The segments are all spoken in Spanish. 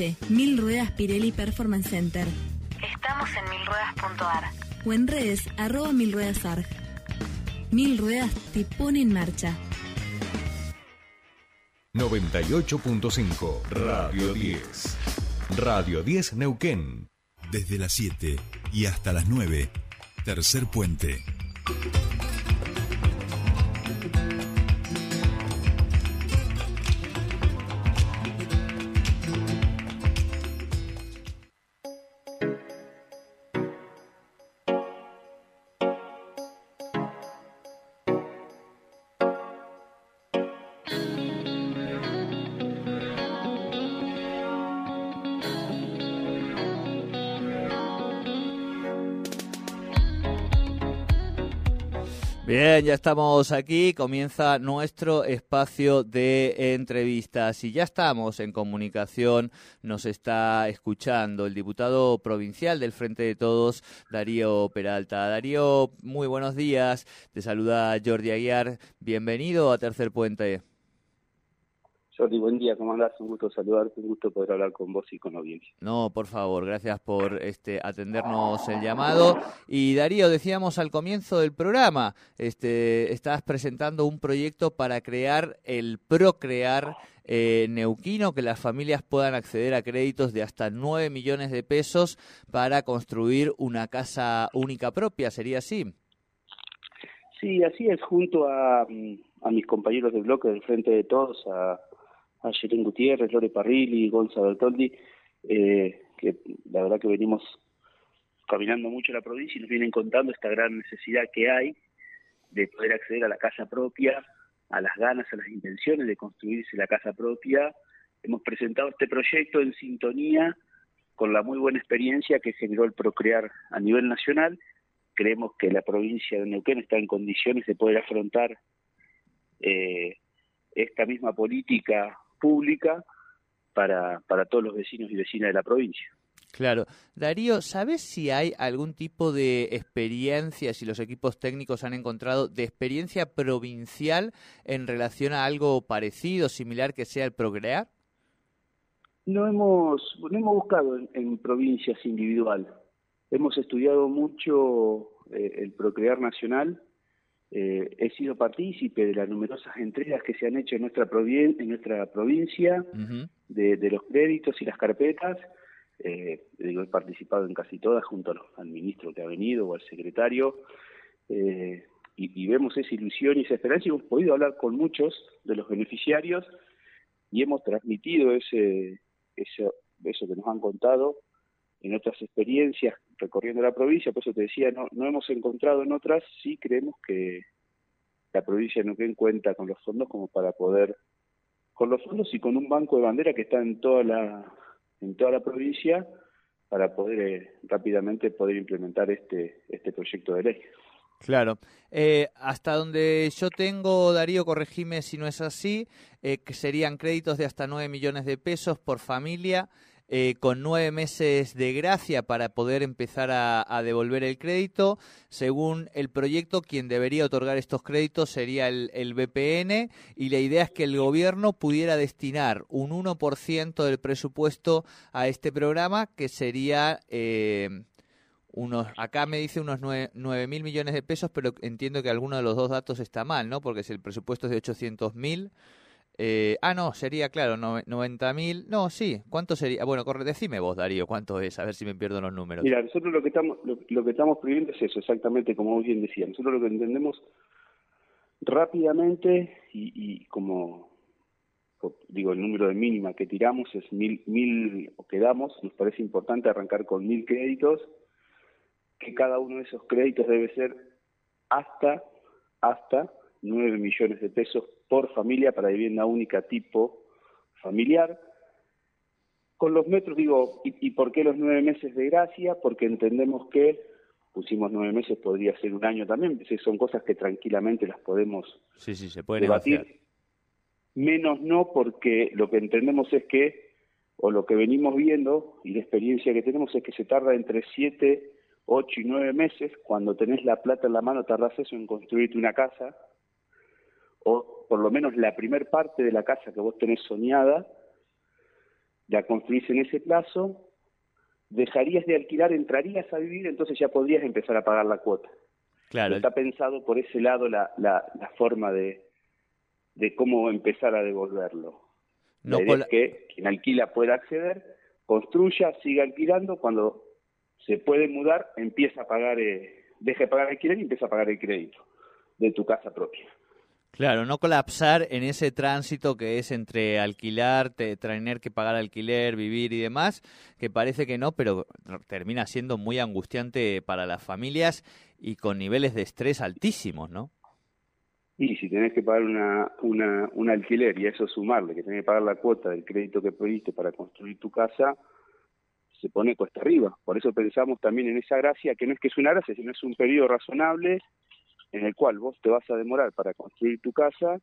Bariloche, Mil Ruedas Pirelli Performance Center. Estamos en milruedas.ar. O en redes, arroba Mil Ruedas Arg. Mil Ruedas te pone en marcha. 98.5 Radio 10. Radio 10 Neuquén. Desde las 7 y hasta las 9. Tercer puente. Bien, ya estamos aquí, comienza nuestro espacio de entrevistas y ya estamos en comunicación, nos está escuchando el diputado provincial del Frente de Todos, Darío Peralta. Darío, muy buenos días, te saluda Jordi Aguiar, bienvenido a Tercer Puente. Jordi, buen día, ¿cómo andás? Un gusto saludarte, un gusto poder hablar con vos y con la audiencia. No, por favor, gracias por este atendernos el llamado. Y Darío, decíamos al comienzo del programa, este, estás presentando un proyecto para crear el Procrear eh, Neuquino, que las familias puedan acceder a créditos de hasta 9 millones de pesos para construir una casa única propia, ¿sería así? Sí, así es, junto a, a mis compañeros de bloque del Frente de Todos, a a Jerén Gutiérrez, Lore Parrilli, Gonzalo Bertoldi, eh, que la verdad que venimos caminando mucho la provincia y nos vienen contando esta gran necesidad que hay de poder acceder a la casa propia, a las ganas, a las intenciones de construirse la casa propia. Hemos presentado este proyecto en sintonía con la muy buena experiencia que generó el Procrear a nivel nacional. Creemos que la provincia de Neuquén está en condiciones de poder afrontar eh, esta misma política pública para, para todos los vecinos y vecinas de la provincia. Claro. Darío, ¿sabes si hay algún tipo de experiencia, si los equipos técnicos han encontrado, de experiencia provincial en relación a algo parecido, similar que sea el Procrear? No hemos, no hemos buscado en, provincias individual. Hemos estudiado mucho eh, el Procrear Nacional eh, he sido partícipe de las numerosas entregas que se han hecho en nuestra, en nuestra provincia, de, los créditos y las carpetas. Eh, digo, he participado en casi todas junto al ministro que ha venido o al secretario. Eh, y, vemos esa ilusión y esa esperanza y hemos podido hablar con muchos de los beneficiarios y hemos transmitido ese, eso, eso que nos han contado en otras experiencias recorriendo la provincia, por eso te decía, no, no hemos encontrado en otras, sí creemos que la provincia Neuquén cuenta con los fondos como para poder, con los fondos y con un banco de bandera que está en toda la, en toda la provincia para poder eh, rápidamente poder implementar este, este proyecto de ley. Claro. Eh, hasta donde yo tengo, Darío, corregime si no es así, eh, que serían créditos de hasta 9 millones de pesos por familia eh, con nueve meses de gracia para poder empezar a, devolver el crédito. Según el proyecto, quien debería otorgar estos créditos sería el, el BPN y la idea es que el gobierno pudiera destinar un 1% del presupuesto a este programa, que sería... Eh, unos, acá me dice unos 9 mil millones de pesos, pero entiendo que alguno de los dos datos está mal, ¿no? Porque si el presupuesto es de 800 mil, eh, ah, no, sería, claro, no, 90.000. No, sí, ¿cuánto sería? Bueno, corre, decime vos, Darío, ¿cuánto es? A ver si me pierdo los números. Mira, nosotros lo que estamos lo, que estamos pidiendo es eso, exactamente como vos bien. Nosotros lo que entendemos rápidamente y, como digo, el número de mínima que tiramos es mil, mil o que damos, nos parece importante arrancar con mil créditos, que cada uno de esos créditos debe ser hasta, hasta 9 millones de pesos por familia para vivienda única tipo familiar. Con los metros, digo, ¿y, por qué los nueve meses de gracia? Porque entendemos que pusimos nueve meses, podría ser un año también, son cosas que tranquilamente las podemos sí, sí, se puede debatir. Menos no porque lo que entendemos es que, o lo que venimos viendo y la experiencia que tenemos es que se tarda entre siete, ocho y nueve meses, cuando tenés la plata en la mano tardás eso en construirte una casa, o por lo menos la primer parte de la casa que vos tenés soñada, la construís en ese plazo, dejarías de alquilar, entrarías a vivir, entonces ya podrías empezar a pagar la cuota. Claro, Está pensado por ese lado la, la, la forma de, de cómo empezar a devolverlo. no la idea cola- es que quien alquila pueda acceder, construya, siga alquilando, cuando se puede mudar, empieza a pagar, eh, deja de pagar alquiler y empieza a pagar el crédito de tu casa propia. Claro, no colapsar en ese tránsito que es entre alquilar, te- tener que pagar alquiler, vivir y demás, que parece que no, pero termina siendo muy angustiante para las familias y con niveles de estrés altísimos, ¿no? Y si tenés que pagar una, una, un alquiler y a eso sumarle que tenés que pagar la cuota del crédito que pediste para construir tu casa, se pone cuesta arriba. Por eso pensamos también en esa gracia, que no es que es una gracia, sino es un periodo razonable en el cual vos te vas a demorar para construir tu casa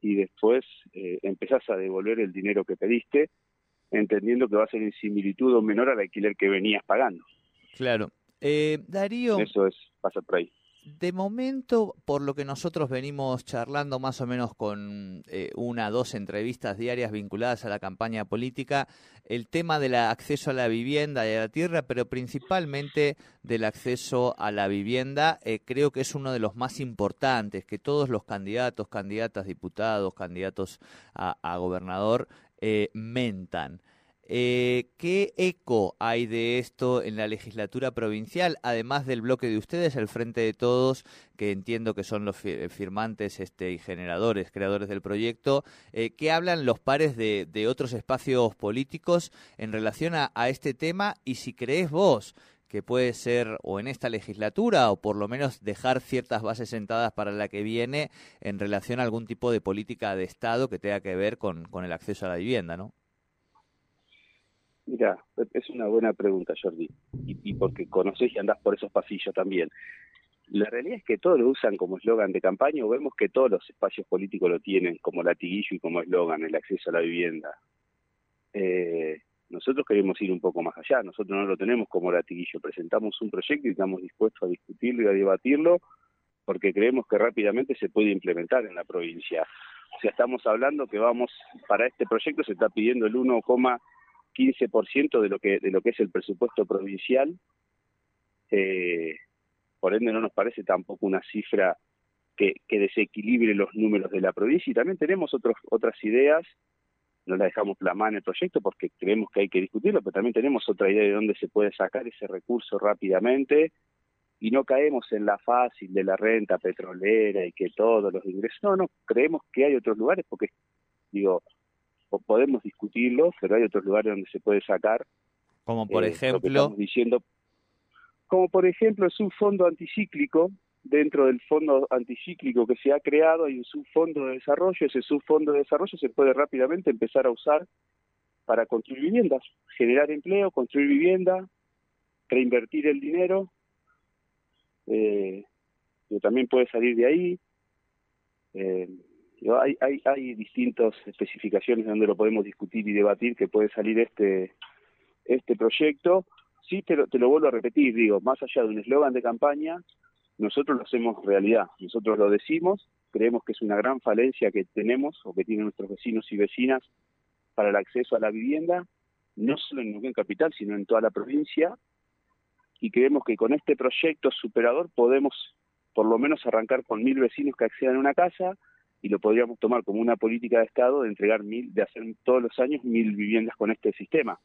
y después eh, empezás a devolver el dinero que pediste, entendiendo que va a ser en similitud o menor al alquiler que venías pagando. Claro. Eh, Darío, Eso es, pasa por ahí. De momento, por lo que nosotros venimos charlando más o menos con eh, una dos entrevistas diarias vinculadas a la campaña política, el tema del acceso a la vivienda y a la tierra, pero principalmente del acceso a la vivienda, eh, creo que es uno de los más importantes, que todos los candidatos, candidatas, diputados, candidatos a, a gobernador, eh, mentan. Eh, ¿Qué eco hay de esto en la legislatura provincial, además del bloque de ustedes, el Frente de Todos, que entiendo que son los fi- firmantes este, y generadores, creadores del proyecto? Eh, ¿Qué hablan los pares de, otros espacios políticos en relación a, a este tema? Y si crees vos que puede ser o en esta legislatura o por lo menos dejar ciertas bases sentadas para la que viene en relación a algún tipo de política de Estado que tenga que ver con, con el acceso a la vivienda, ¿no? Mira, es una buena pregunta, Jordi, y, porque conoces y andás por esos pasillos también. La realidad es que todos lo usan como eslogan de campaña o vemos que todos los espacios políticos lo tienen como latiguillo y como eslogan, el acceso a la vivienda. Eh, nosotros queremos ir un poco más allá, nosotros no lo tenemos como latiguillo, presentamos un proyecto y estamos dispuestos a discutirlo y a debatirlo porque creemos que rápidamente se puede implementar en la provincia. O sea, estamos hablando que vamos, para este proyecto se está pidiendo el 1,15% de lo que de lo que es el presupuesto provincial. Eh, por ende, no nos parece tampoco una cifra que, desequilibre los números de la provincia. Y también tenemos otros, otras ideas, no la dejamos plasmar en el proyecto porque creemos que hay que discutirlo, pero también tenemos otra idea de dónde se puede sacar ese recurso rápidamente y no caemos en la fácil de la renta petrolera y que todos los ingresos. No, no, creemos que hay otros lugares porque, digo, podemos discutirlo, pero hay otros lugares donde se puede sacar. Como por eh, lo que ejemplo, estamos diciendo, como por ejemplo es un fondo anticíclico, dentro del fondo anticíclico que se ha creado hay un subfondo de desarrollo, ese subfondo de desarrollo se puede rápidamente empezar a usar para construir viviendas, generar empleo, construir vivienda, reinvertir el dinero, eh, que también puede salir de ahí. Eh, hay, hay, hay distintas especificaciones donde lo podemos discutir y debatir que puede salir este, este proyecto. Sí, te lo, te lo vuelvo a repetir, digo, más allá de un eslogan de campaña, nosotros lo hacemos realidad, nosotros lo decimos, creemos que es una gran falencia que tenemos o que tienen nuestros vecinos y vecinas para el acceso a la vivienda, no solo en Neuquén Capital, sino en toda la provincia, y creemos que con este proyecto superador podemos por lo menos arrancar con mil vecinos que accedan a una casa y lo podríamos tomar como una política de Estado de entregar mil, de hacer todos los años mil viviendas con este sistema,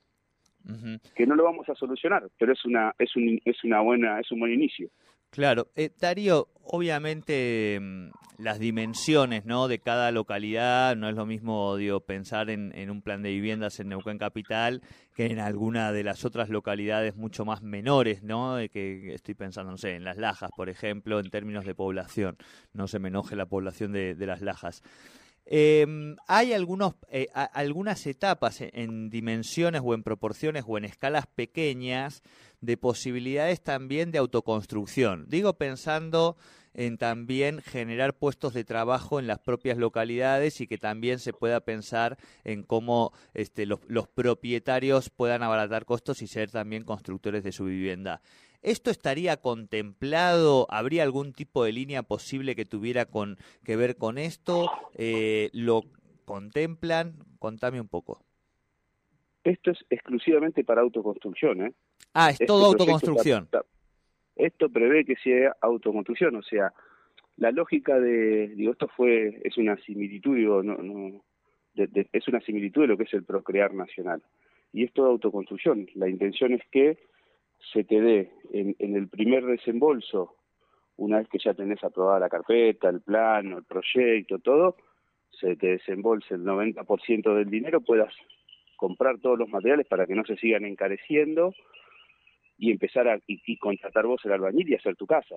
que no lo vamos a solucionar, pero es una es un es una buena es un buen inicio. Claro, eh, Darío, obviamente mm, las dimensiones ¿no? de cada localidad no es lo mismo digo, pensar en, en un plan de viviendas en Neuquén Capital que en alguna de las otras localidades mucho más menores, ¿no? De que estoy pensando, no sé, en Las Lajas, por ejemplo, en términos de población. No se me enoje la población de, de Las Lajas. Eh, hay algunos, eh, algunas etapas en, en dimensiones o en proporciones o en escalas pequeñas de posibilidades también de autoconstrucción. Digo pensando en también generar puestos de trabajo en las propias localidades y que también se pueda pensar en cómo este, los, los propietarios puedan abaratar costos y ser también constructores de su vivienda. ¿Esto estaría contemplado? ¿Habría algún tipo de línea posible que tuviera con, que ver con esto? Eh, ¿Lo contemplan? Contame un poco. Esto es exclusivamente para autoconstrucción, ¿eh? Ah, es Este todo autoconstrucción. está- está- esto prevé que sea autoconstrucción, o sea, la lógica de, digo, esto fue, es una similitud, digo, no, no, de- de- es una similitud de lo que es el procrear nacional. Y es toda autoconstrucción. La intención es que se te dé en, en el primer desembolso, una vez que ya tenés aprobada la carpeta, el plano, el proyecto, todo, se te desembolse el 90% del dinero, puedas comprar todos los materiales para que no se sigan encareciendo y empezar a y, y contratar vos el albañil y hacer tu casa.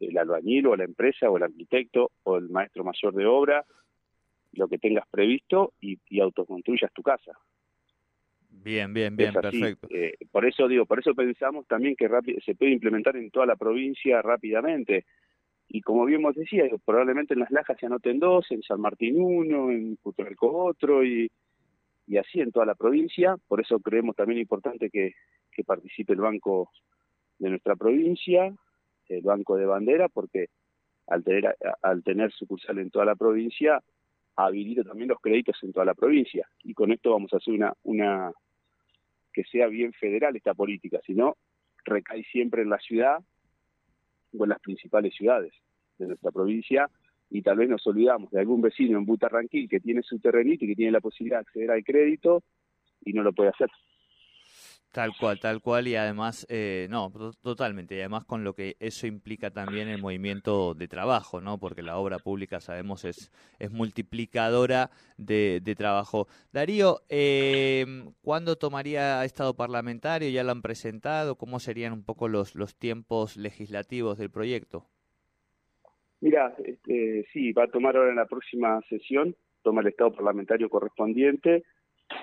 El albañil o la empresa o el arquitecto o el maestro mayor de obra, lo que tengas previsto y, y autoconstruyas tu casa. Bien, bien, bien, perfecto. Eh, por eso digo, por eso pensamos también que se puede implementar en toda la provincia rápidamente. Y como bien vos decías, probablemente en Las Lajas se anoten dos, en San Martín uno, en Putralco otro, y, y así en toda la provincia. Por eso creemos también importante que, participe el banco de nuestra provincia, el banco de bandera, porque al tener, al tener sucursal en toda la provincia, habilita también los créditos en toda la provincia. Y con esto vamos a hacer una, una que sea bien federal esta política, si no, recae siempre en la ciudad o en las principales ciudades de nuestra provincia y tal vez nos olvidamos de algún vecino en Butarranquil que tiene su terrenito y que tiene la posibilidad de acceder al crédito y no lo puede hacer. Tal cual, tal cual, y además, eh, no, to- totalmente, y además con lo que eso implica también el movimiento de trabajo, ¿no? Porque la obra pública, sabemos, es, es multiplicadora de, de trabajo. Darío, eh, ¿cuándo tomaría estado parlamentario? ¿Ya lo han presentado? ¿Cómo serían un poco los, los tiempos legislativos del proyecto? Mira, este, sí, va a tomar ahora en la próxima sesión, toma el estado parlamentario correspondiente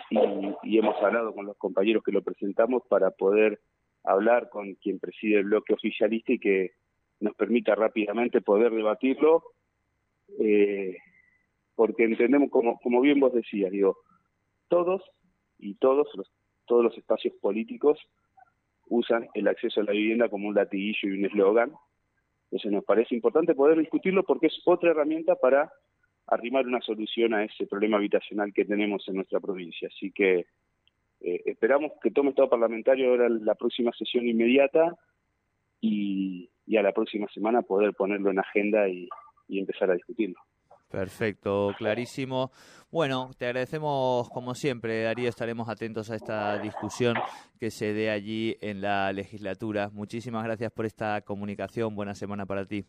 y, y hemos hablado con los compañeros que lo presentamos para poder hablar con quien preside el bloque oficialista y que nos permita rápidamente poder debatirlo, eh, porque entendemos, como, como bien vos decías, digo, todos y todos los, todos los espacios políticos usan el acceso a la vivienda como un latiguillo y un eslogan, entonces nos parece importante poder discutirlo porque es otra herramienta para arrimar una solución a ese problema habitacional que tenemos en nuestra provincia. Así que eh, esperamos que tome estado parlamentario ahora la próxima sesión inmediata y, a la próxima semana poder ponerlo en agenda y empezar a discutirlo. Perfecto, clarísimo. Bueno, te agradecemos como siempre, Darío. Estaremos atentos a esta discusión que se dé allí en la legislatura. Muchísimas gracias por esta comunicación. Buena semana para ti.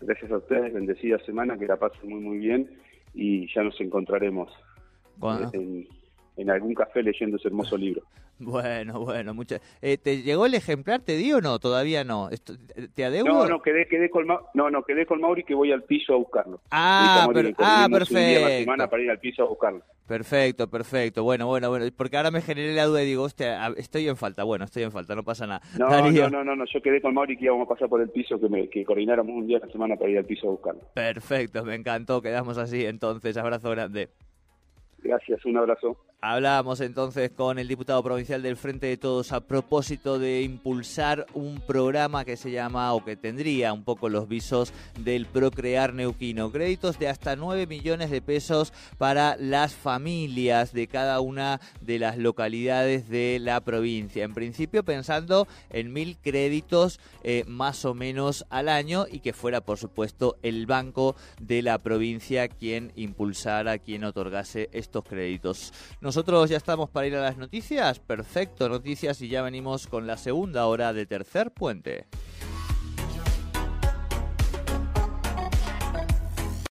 Gracias a ustedes, bendecida semana, que la pasen muy muy bien y ya nos encontraremos en algún café leyendo ese hermoso libro. Bueno, bueno, muchas. Eh, ¿Te llegó el ejemplar? ¿Te di o no? Todavía no. Esto- ¿Te adeudo? No, no, quedé, quedé con Ma- no, no, quedé con Mauri que voy al piso a buscarlo. Ah, Mauri, per- ah, coordinemos un día a la perfecto. semana para ir al piso a buscarlo. Perfecto, perfecto. Bueno, bueno, bueno. Porque ahora me generé la duda y digo, hostia, estoy en falta. Bueno, estoy en falta, no pasa nada. No, Darío. no, no, no, no, yo quedé con Mauri que íbamos a pasar por el piso, que, me, que coordináramos un día a la semana para ir al piso a buscarlo. Perfecto, me encantó. Quedamos así entonces. Abrazo grande. Gracias, un abrazo. Hablábamos entonces con el diputado provincial del Frente de Todos a propósito de impulsar un programa que se llama o que tendría un poco los visos del Procrear Neuquino. Créditos de hasta 9 millones de pesos para las familias de cada una de las localidades de la provincia. En principio pensando en mil créditos eh, más o menos al año y que fuera por supuesto el banco de la provincia quien impulsara, quien otorgase estos créditos. Nosotros ya estamos para ir a las noticias. Perfecto, noticias y ya venimos con la segunda hora de tercer puente.